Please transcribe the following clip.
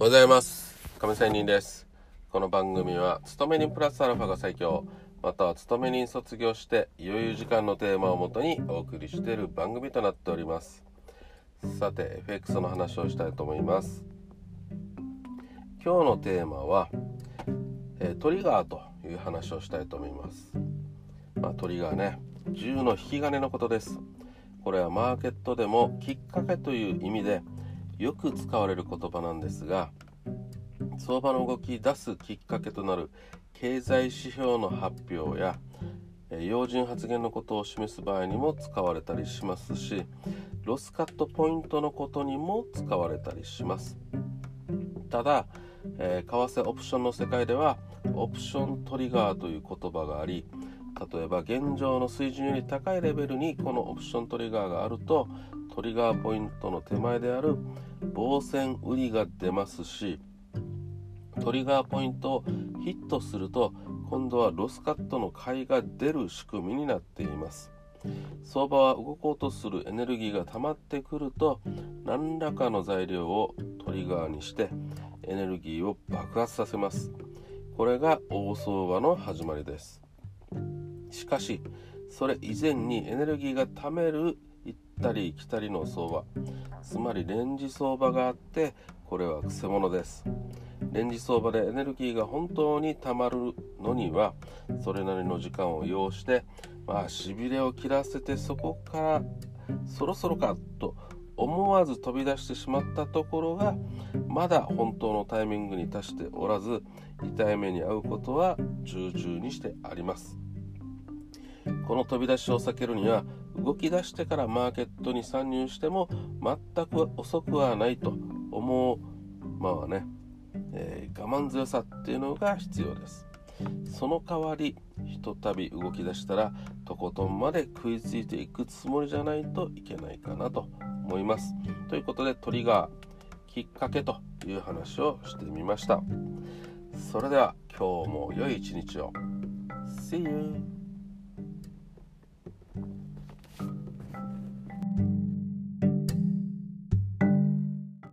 おはようございます。亀仙人です。この番組は勤め人プラスアルファが最強。または勤め人卒業して余裕時間のテーマをもとにお送りしている番組となっております。さて FX の話をしたいと思います。今日のテーマは、えトリガーという話をしたいと思います、まあ、トリガーね銃の引き金のことです。これはマーケットでもきっかけという意味でよく使われる言葉なんですが相場の動き出すきっかけとなる経済指標の発表や要人発言のことを示す場合にも使われたりしますしロスカットポイントのことにも使われたりします。ただ、え、為替オプションの世界ではオプショントリガーという言葉があり例えば現状の水準より高いレベルにこのオプショントリガーがあるとトリガーポイントの手前である防線売りが出ますしトリガーポイントをヒットすると今度はロスカットの買いが出る仕組みになっています。相場は動こうとするエネルギーが溜まってくると何らかの材料をトリガーにしてエネルギーを爆発させます。これが大相場の始まりです。しかしそれ以前にエネルギーが貯める行ったり来たりの相場。つまりレンジ相場があってこれはくせ者です。レンジ相場でエネルギーが本当に貯まるのにはそれなりの時間を要してまあしびれを切らせてそこからそろそろかと思わず飛び出してしまったところがまだ本当のタイミングに達しておらず痛い目に遭うことは重々にしてあります。この飛び出しを避けるには動き出してからマーケットに参入しても全く遅くはないと思う。まあね、えー、我慢強さっていうのが必要です。その代わりひとたび動き出したらとことんまで食いついていくつもりじゃないといけないかなと思います。ということでトリガーきっかけという話をしてみました。それでは今日も良い一日を。See you!